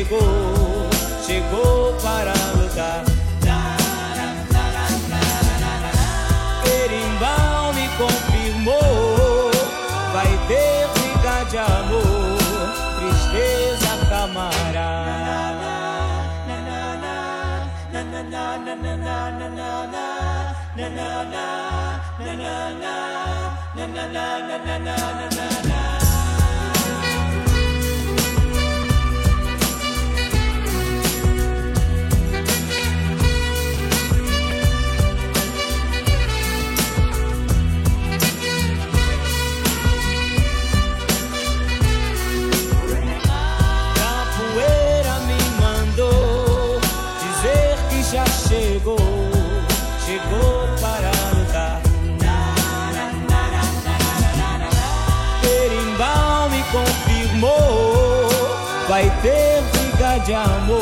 chegou, chegou para lutar. Perimbal me confirmou, vai ter briga de amor, tristeza camarada. na na na na na na na na na na na na na na amor.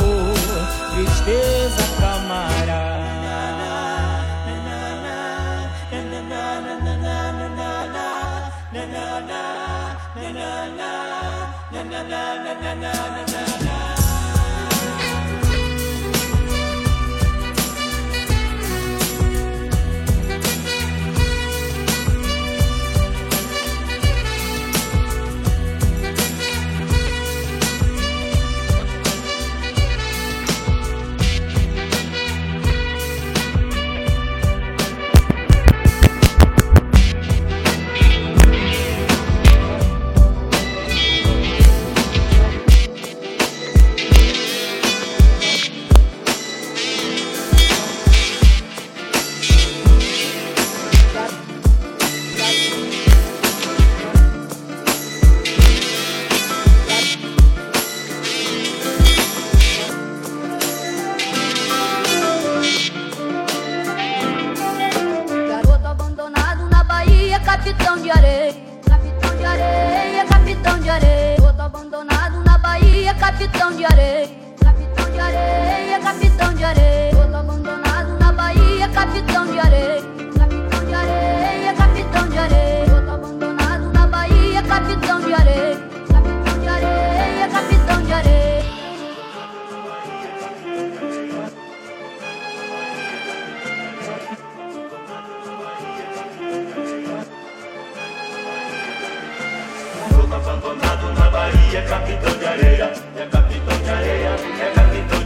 abandonado na Bahia, capitão de areia, é capitão de areia, é capitão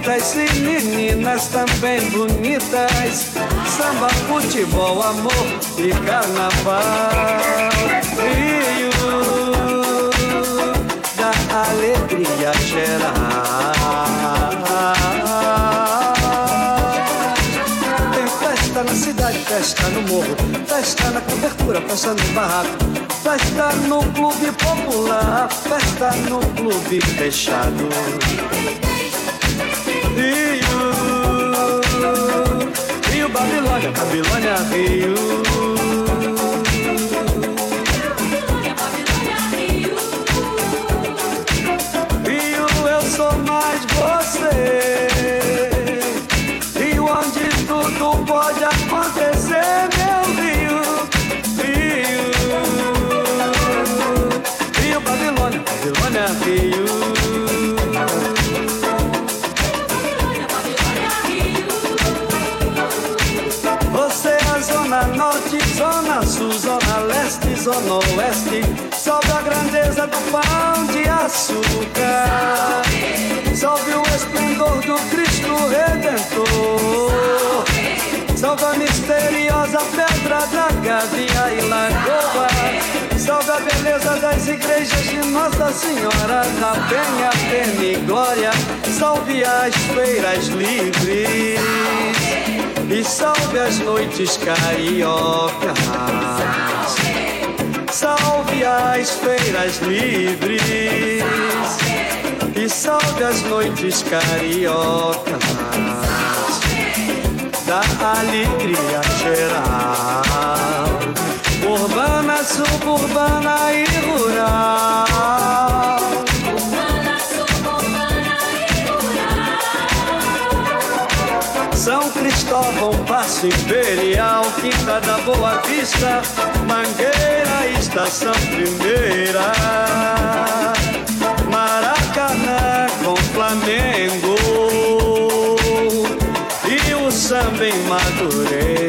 pretas e meninas também bonitas. Samba, futebol, amor e carnaval. Rio da alegria geral. Tem festa na cidade, festa no morro, festa na cobertura, festa no barraco. Festa no clube popular, festa no clube fechado. Rio, Rio Babilônia, Babilônia, Rio. zona leste, zona oeste, sobe a grandeza do pão de açúcar. Salve o esplendor do Cristo Redentor. Salve a misteriosa pedra da Gavia e Lagoa. Salve a beleza das igrejas de Nossa Senhora da Penha, Pena e Glória. Salve as feiras livres. E salve as noites carioca salve as feiras livres e salve as noites cariocas da alegria geral, urbana, suburbana e rural. forma um passo imperial, quinta da Boa Vista, Mangueira, estação primeira. Maracanã com Flamengo e o samba em Madureira.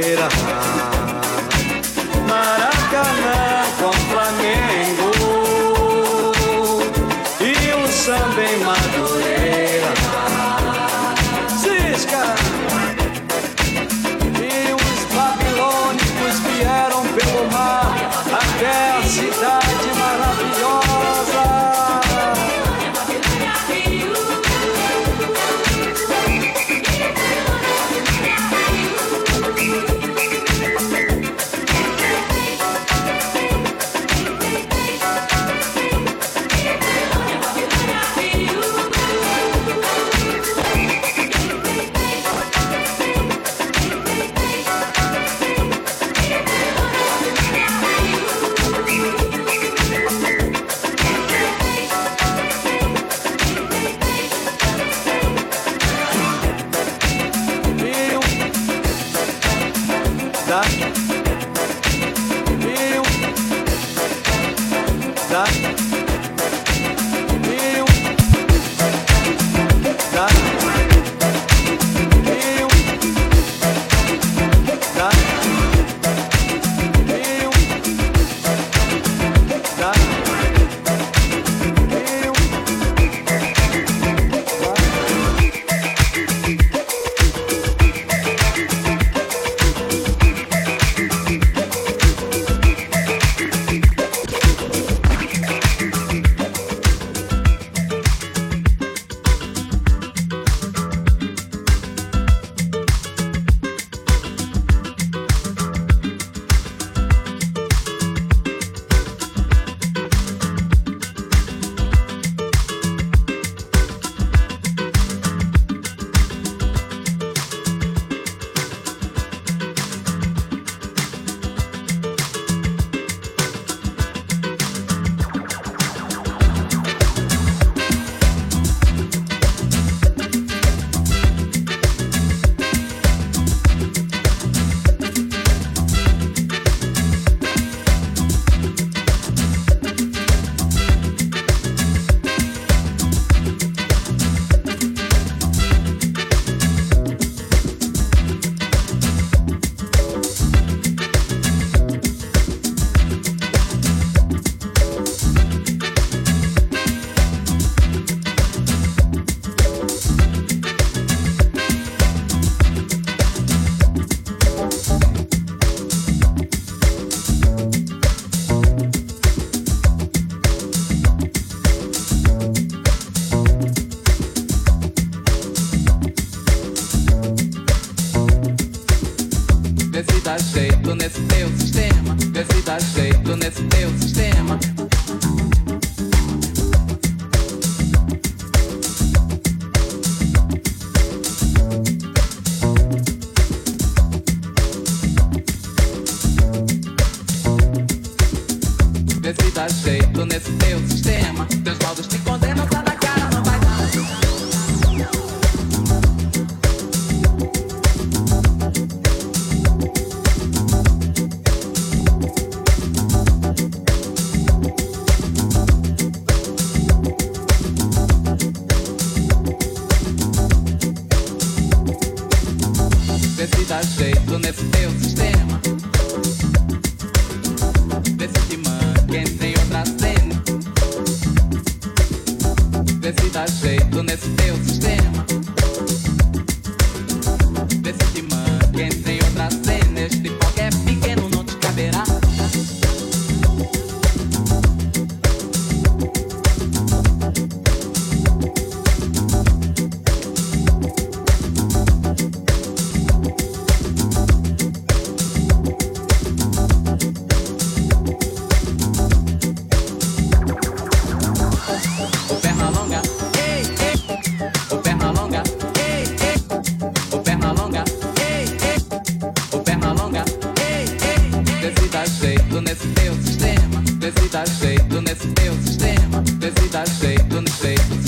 nesse teu sistema. Vê se dá jeito nesse teu sistema. Vê se dá jeito nesse teu sistema.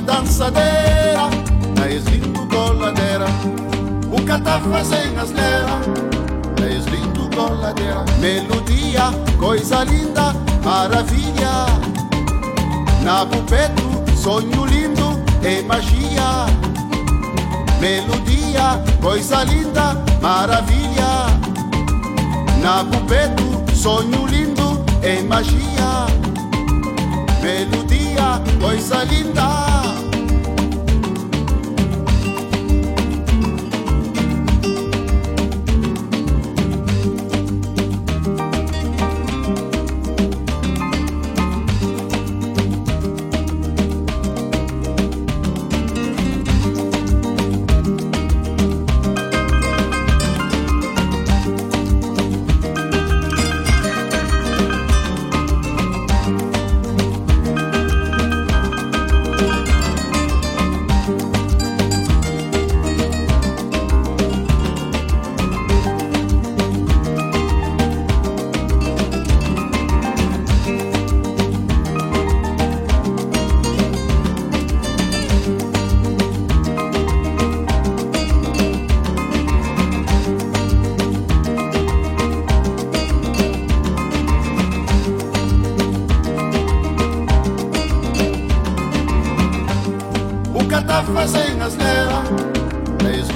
É dançadeira Na lindo coladeira O que tá fazendo asneira Na lindo coladeira Melodia, coisa linda, maravilha na pupeto, sonho lindo e magia. Melodia, coisa linda, maravilha. Na pupeto, sonho lindo e magia. Melodia, coisa linda.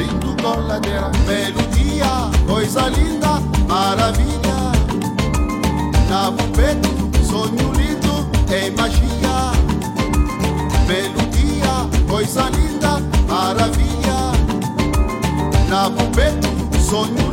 Lindo coladeira Melodia, coisa linda, maravilha Na bupeto, sonho lindo e magia. Melodia, coisa linda, maravilha Na bupeto, sonho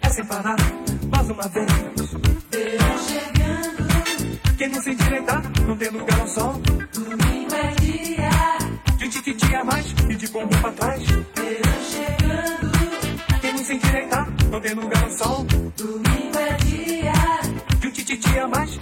é sem parar, mais uma vez. Verão chegando. Quem não se endireitar, não tem lugar ao sol. Domingo é dia. De um tique dia mais e de bumbum pra trás. Verão chegando. Quem não se endireitar, não tem lugar ao sol. Domingo é dia. De um tique dia mais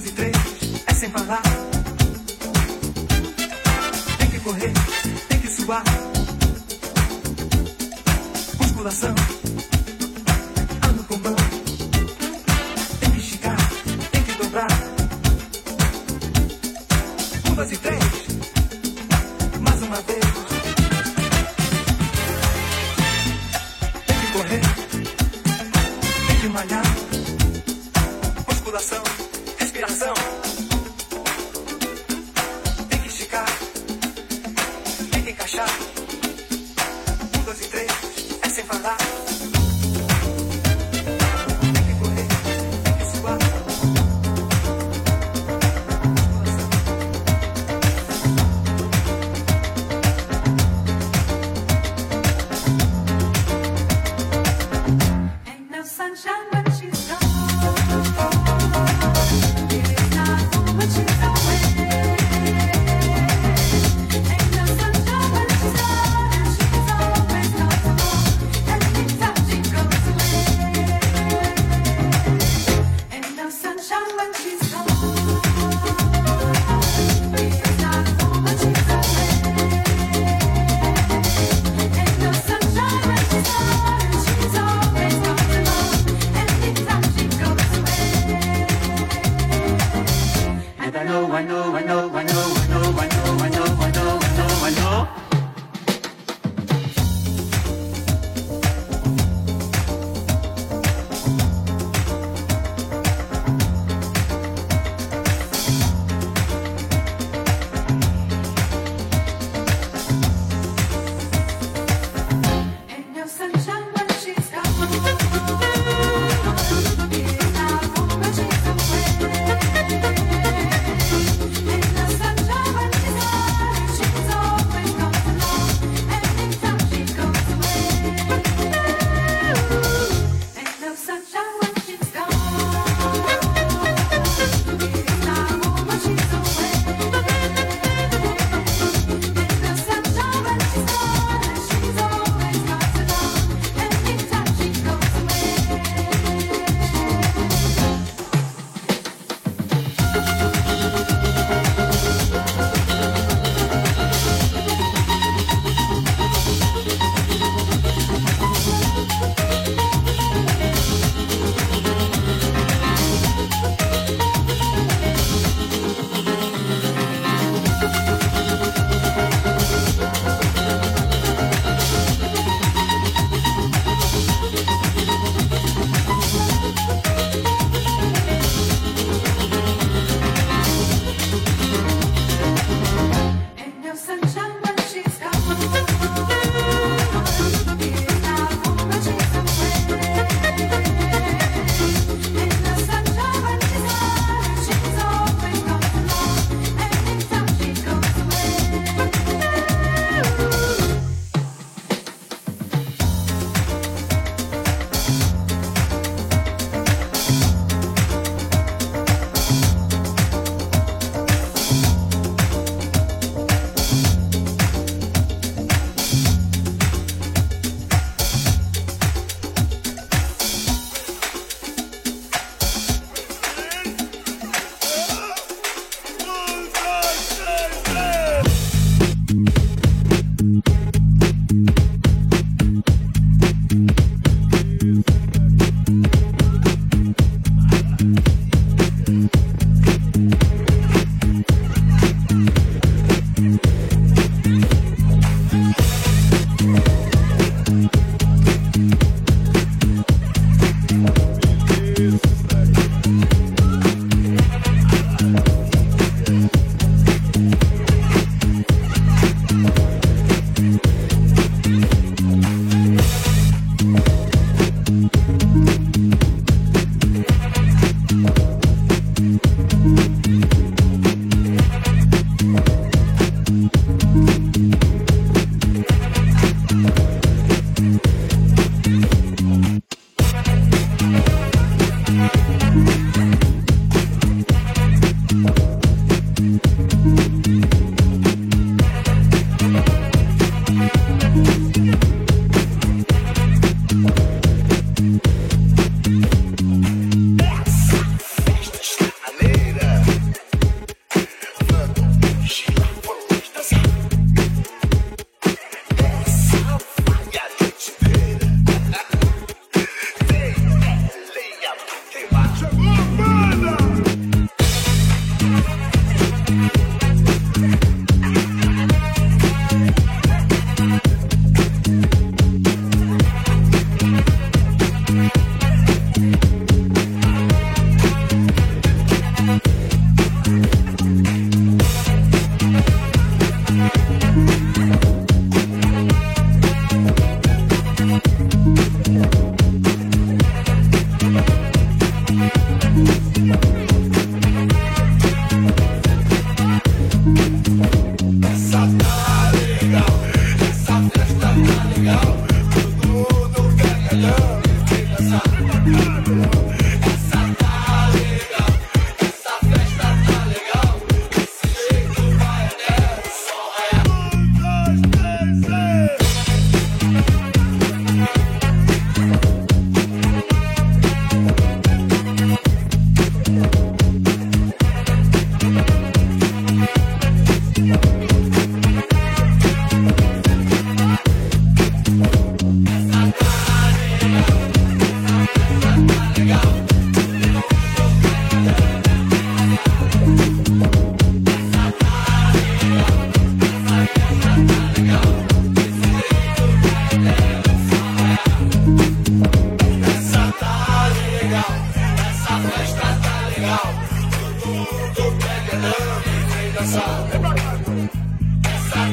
dois e três, é sem parar. Tem que correr, tem que suar. Musculação, ano mão. Tem que esticar, tem que dobrar. Um, dois e três.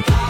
Bye.